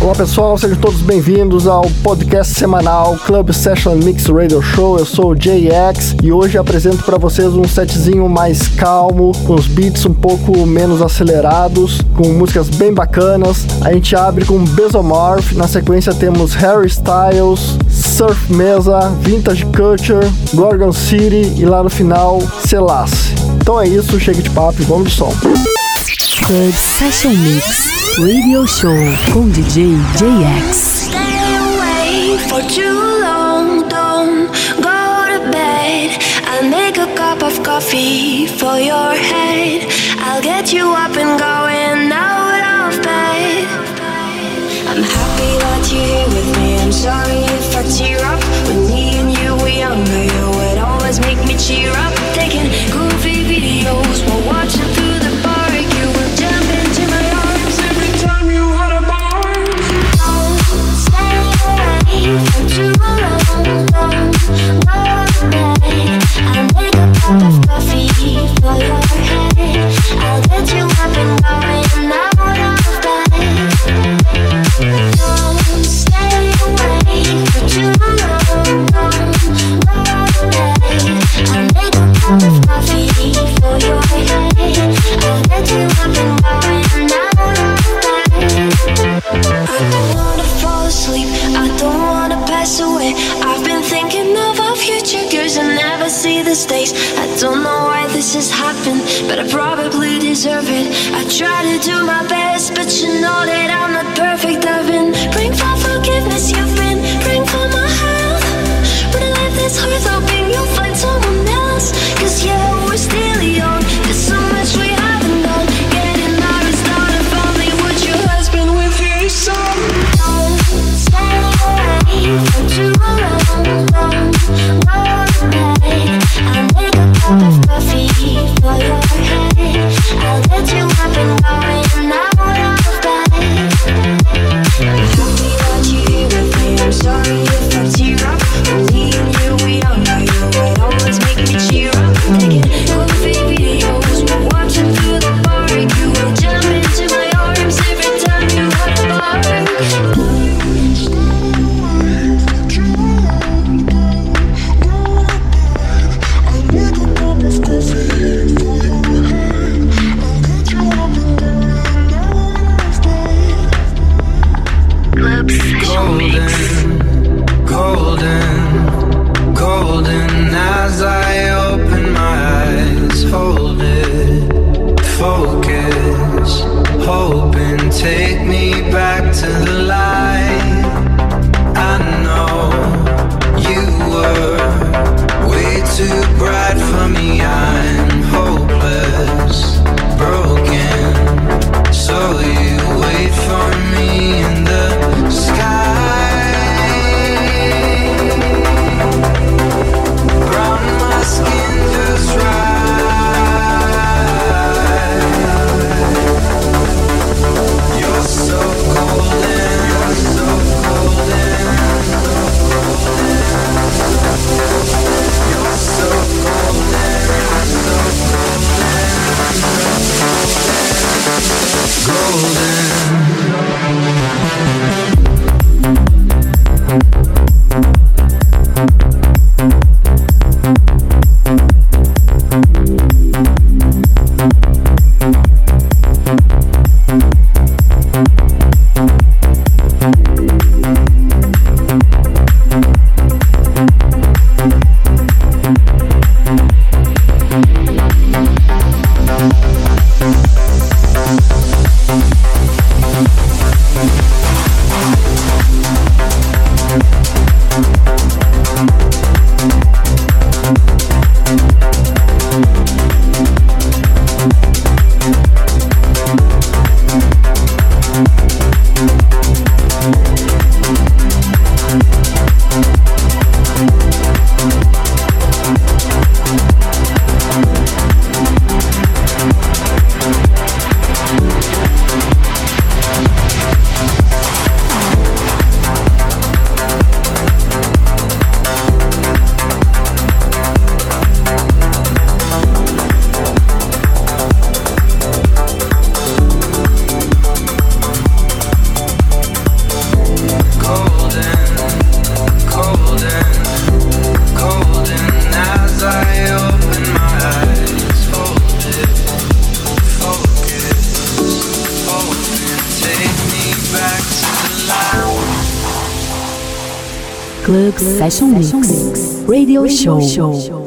Olá pessoal, sejam todos bem-vindos ao podcast semanal Club Session Mix Radio Show. Eu sou o JX e hoje apresento para vocês um setzinho mais calmo, com os beats um pouco menos acelerados, com músicas bem bacanas. A gente abre com Besomorph, na sequência temos Harry Styles, Surf Mesa, Vintage Culture, Gorgon City e lá no final Selassie. Então é isso, chega de papo e vamos de som. Club Session Mix Radio Show com DJ JX. Stay away for too long, don't go to bed. I'll make a cup of coffee for your head. I'll get you up and go. but I probably deserve it. I try to Session Mix Radio Show.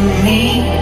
Me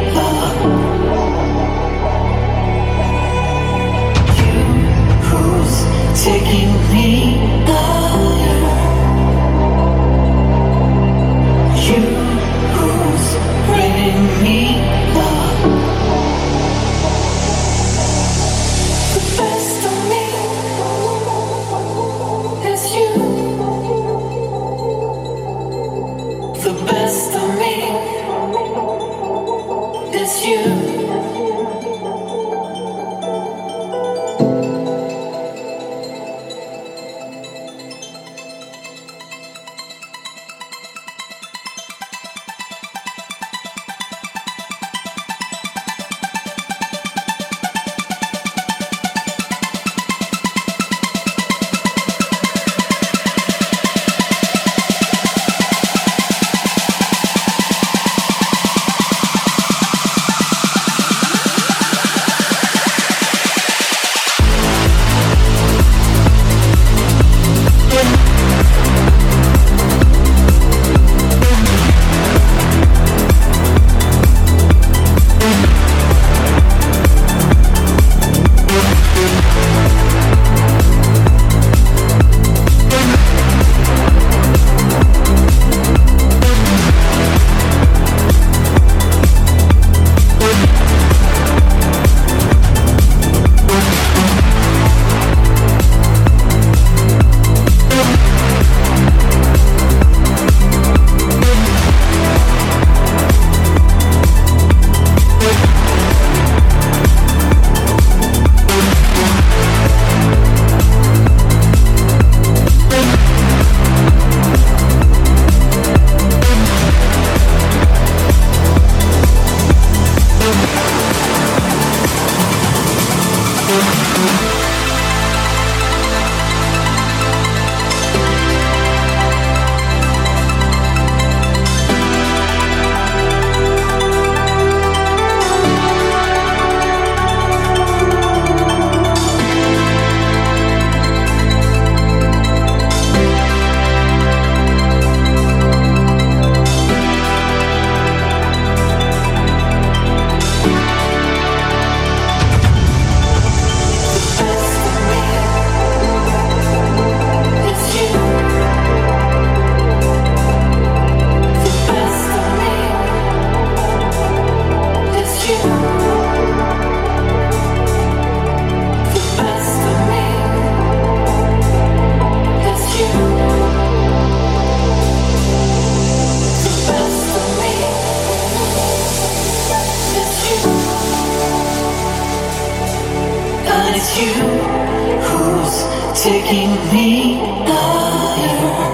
taking me higher.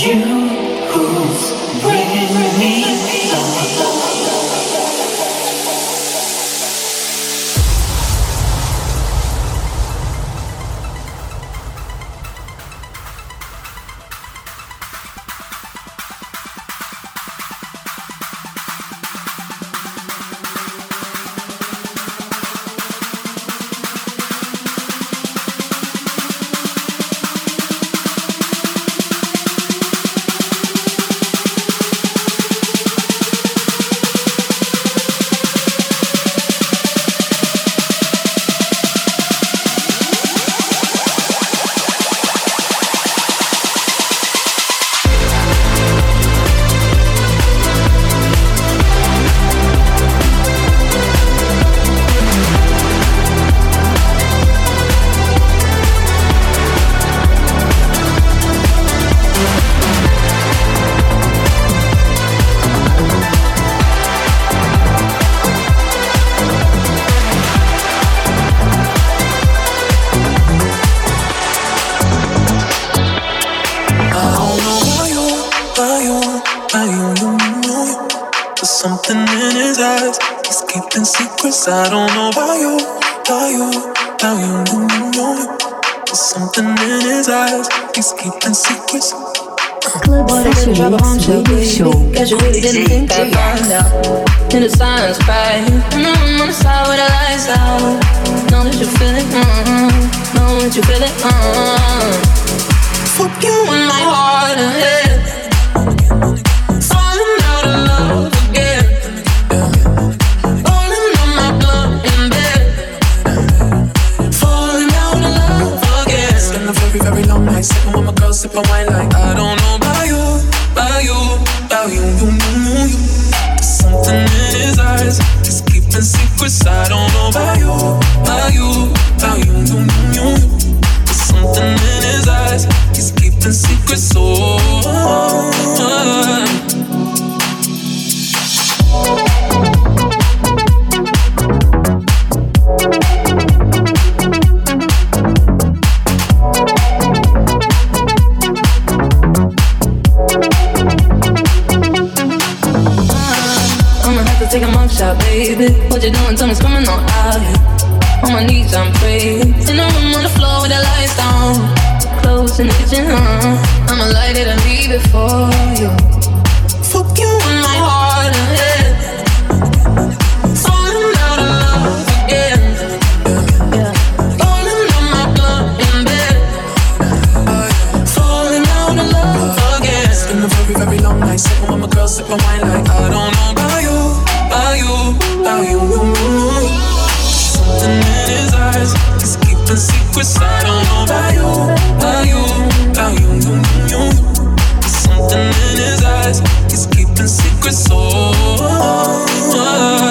You Club Session Mix Radio Show. Guess you really didn't think I'd find out. In the silence, right? And I'm on the side with the lights out. Know that you feel it, mm-hmm. Know that you feel it, mm-hmm. Fuck you in my heart and head. Very, long night sitting with my girl, sipping wine like I don't know about you, about you, about you, you, you, you, you. There's something in his eyes. He's keeping secrets. I don't know about you, about you, about you, you, you, you, you. There's something in his eyes. He's keeping secrets. Oh. I'ma baby. What you doing? Tell me, on out. On my knees, I'm praying. In the room on the floor with the lights down. Clothes in the kitchen, huh? I'ma light it and leave it for you. Fuck you in my heart and head. Falling out of love again. A very, very long night with my girl, sipping wine like I don't know about you, you. Something in his eyes, he's keeping secrets. I don't know about you, about you, about you, you, you. Something in his eyes, he's keeping secrets. Oh. I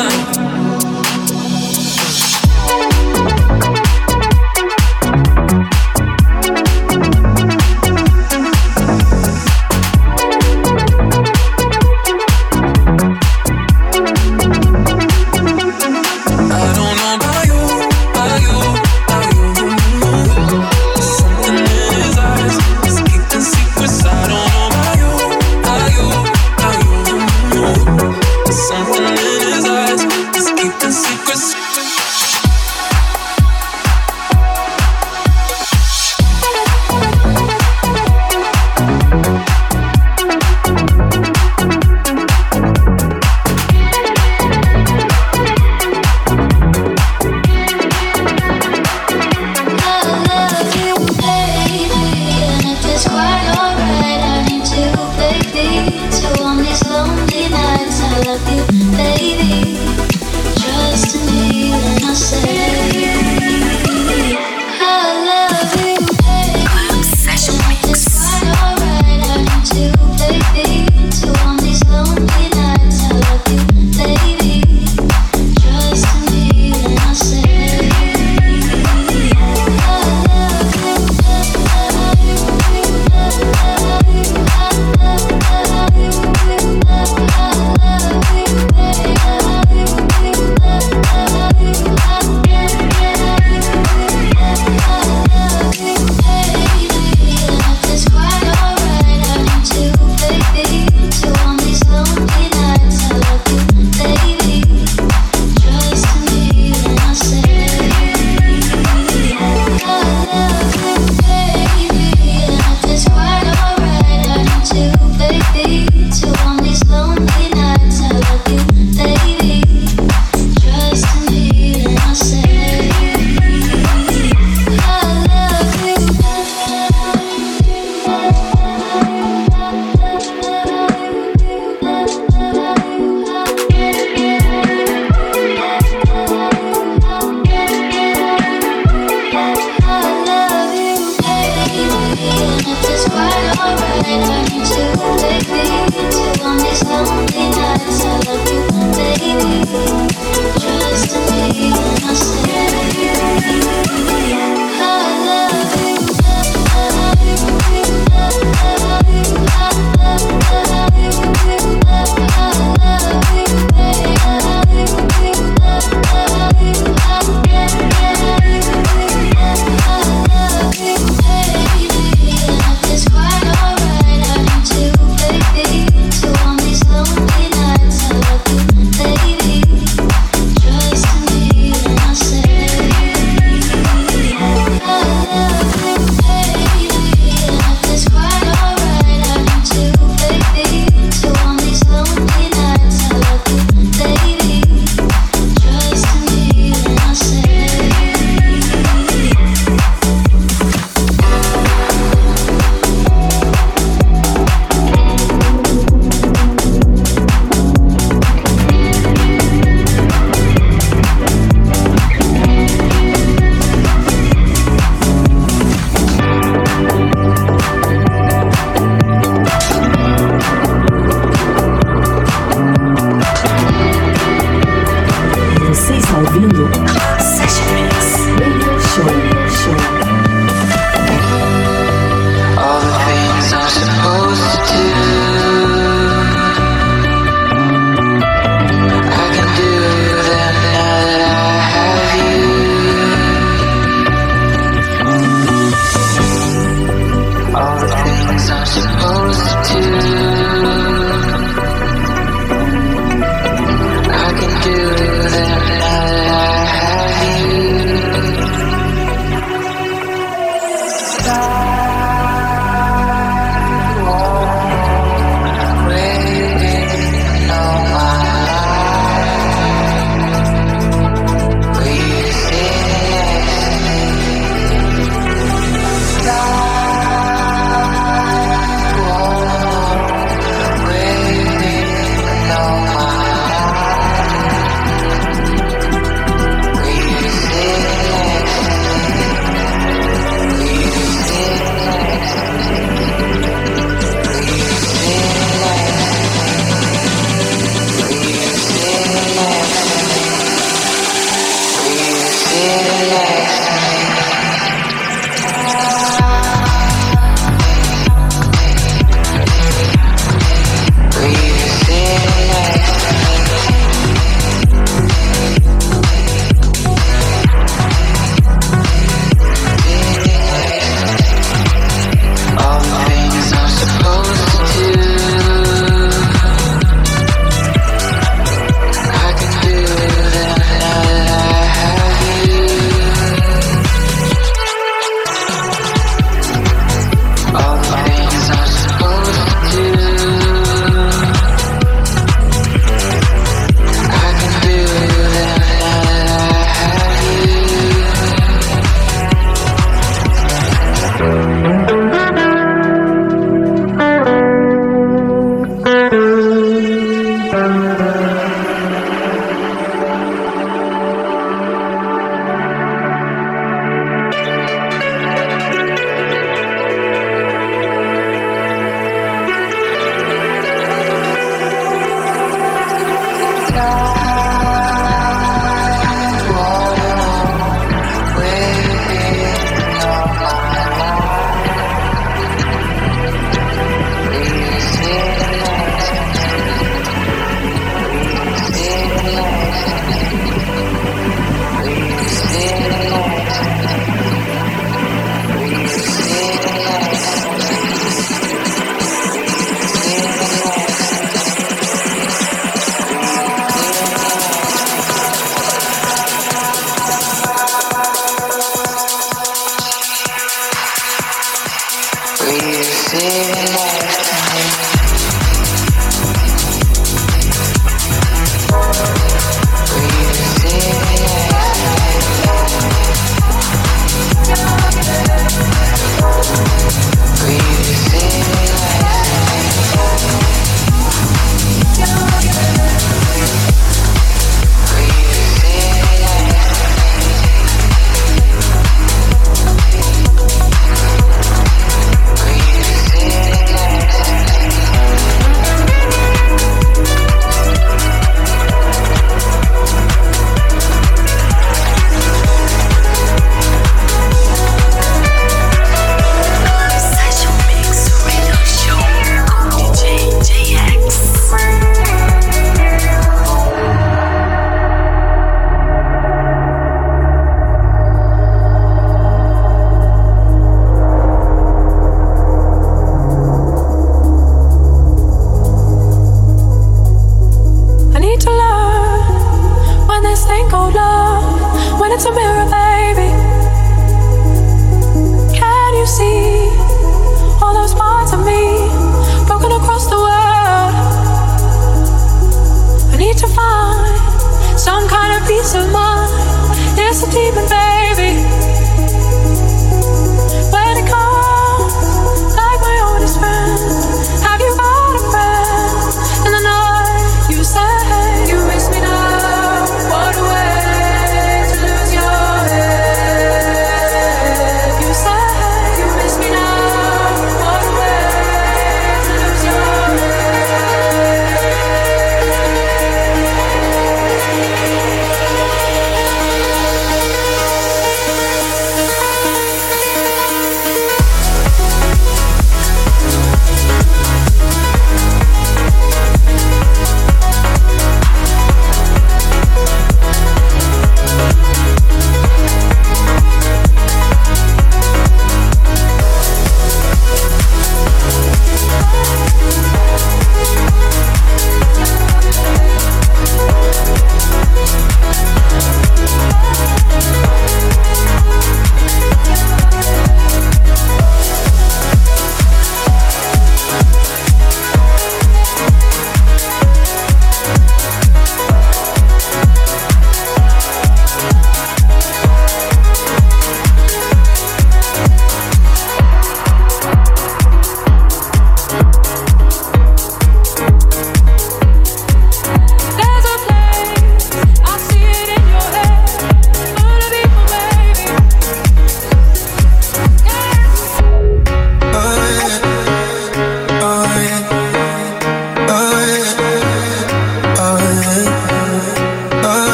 It's a miracle.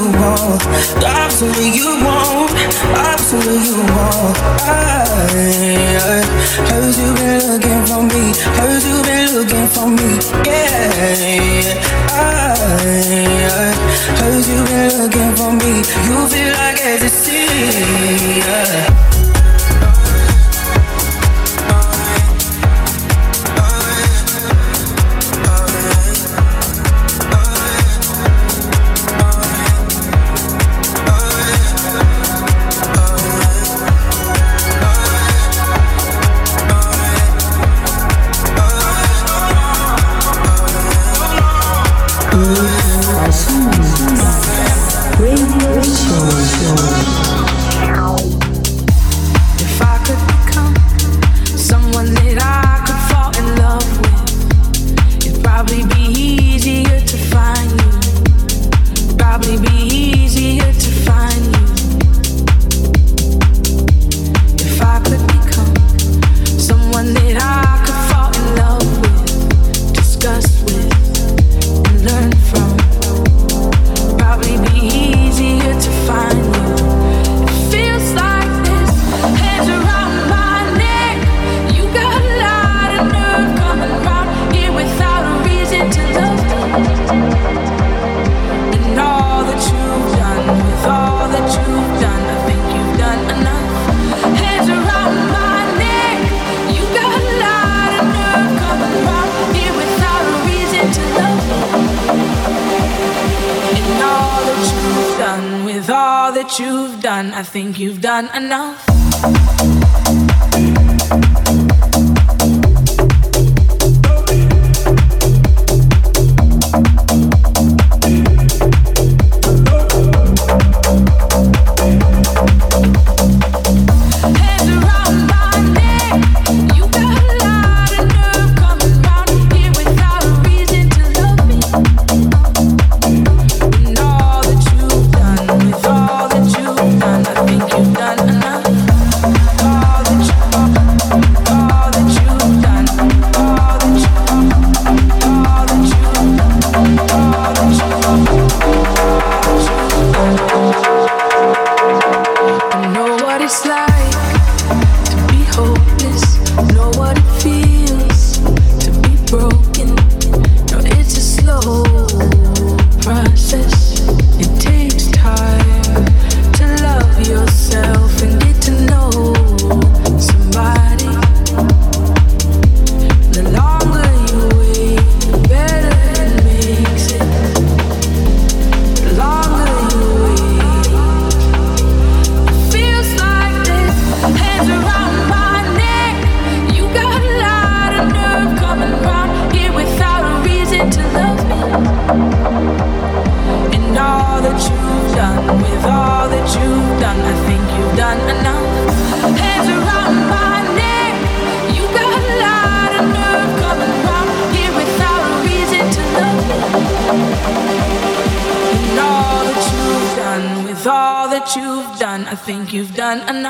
you want, the absolute you want, I'm the absolute you want. I, I heard you been looking for me, heard you been looking for me, yeah. I, I heard you been looking for me, you feel like ecstasy. You've done enough.